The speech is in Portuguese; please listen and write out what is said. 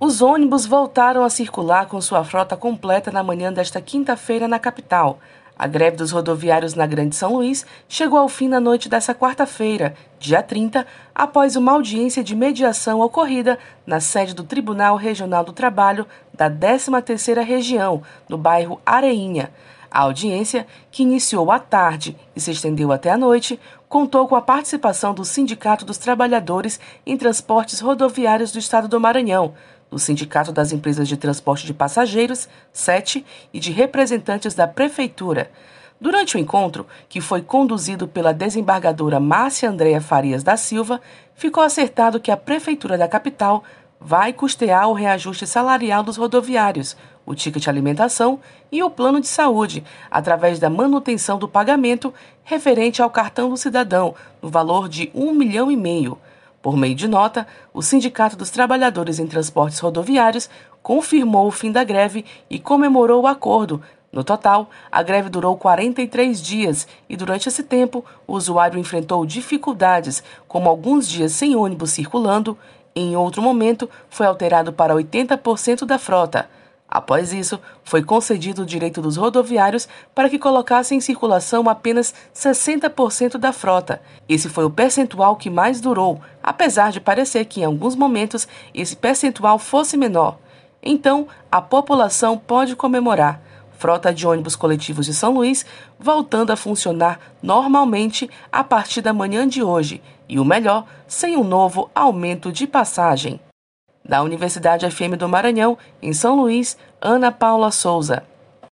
Os ônibus voltaram a circular com sua frota completa na manhã desta quinta-feira na capital. A greve dos rodoviários na Grande São Luís chegou ao fim na noite dessa quarta-feira, dia 30, após uma audiência de mediação ocorrida na sede do Tribunal Regional do Trabalho da 13ª Região, no bairro Areinha. A audiência, que iniciou à tarde e se estendeu até a noite, contou com a participação do Sindicato dos Trabalhadores em Transportes Rodoviários do Estado do Maranhão, do Sindicato das Empresas de Transporte de Passageiros, SET, e de representantes da Prefeitura. Durante o encontro, que foi conduzido pela desembargadora Márcia Andréa Farias da Silva, ficou acertado que a Prefeitura da capital vai custear o reajuste salarial dos rodoviários, o ticket alimentação e o plano de saúde, através da manutenção do pagamento referente ao cartão do cidadão, no valor de um milhão e meio. Por meio de nota, o Sindicato dos Trabalhadores em Transportes Rodoviários confirmou o fim da greve e comemorou o acordo. No total, a greve durou 43 dias e, durante esse tempo, o usuário enfrentou dificuldades, como alguns dias sem ônibus circulando. Em outro momento, foi alterado para 80% da frota. Após isso, foi concedido o direito dos rodoviários para que colocassem em circulação apenas 60% da frota. Esse foi o percentual que mais durou, apesar de parecer que em alguns momentos esse percentual fosse menor. Então, a população pode comemorar. Frota de ônibus coletivos de São Luís voltando a funcionar normalmente a partir da manhã de hoje, e o melhor, sem um novo aumento de passagem. Da Universidade FM do Maranhão, em São Luís, Ana Paula Souza.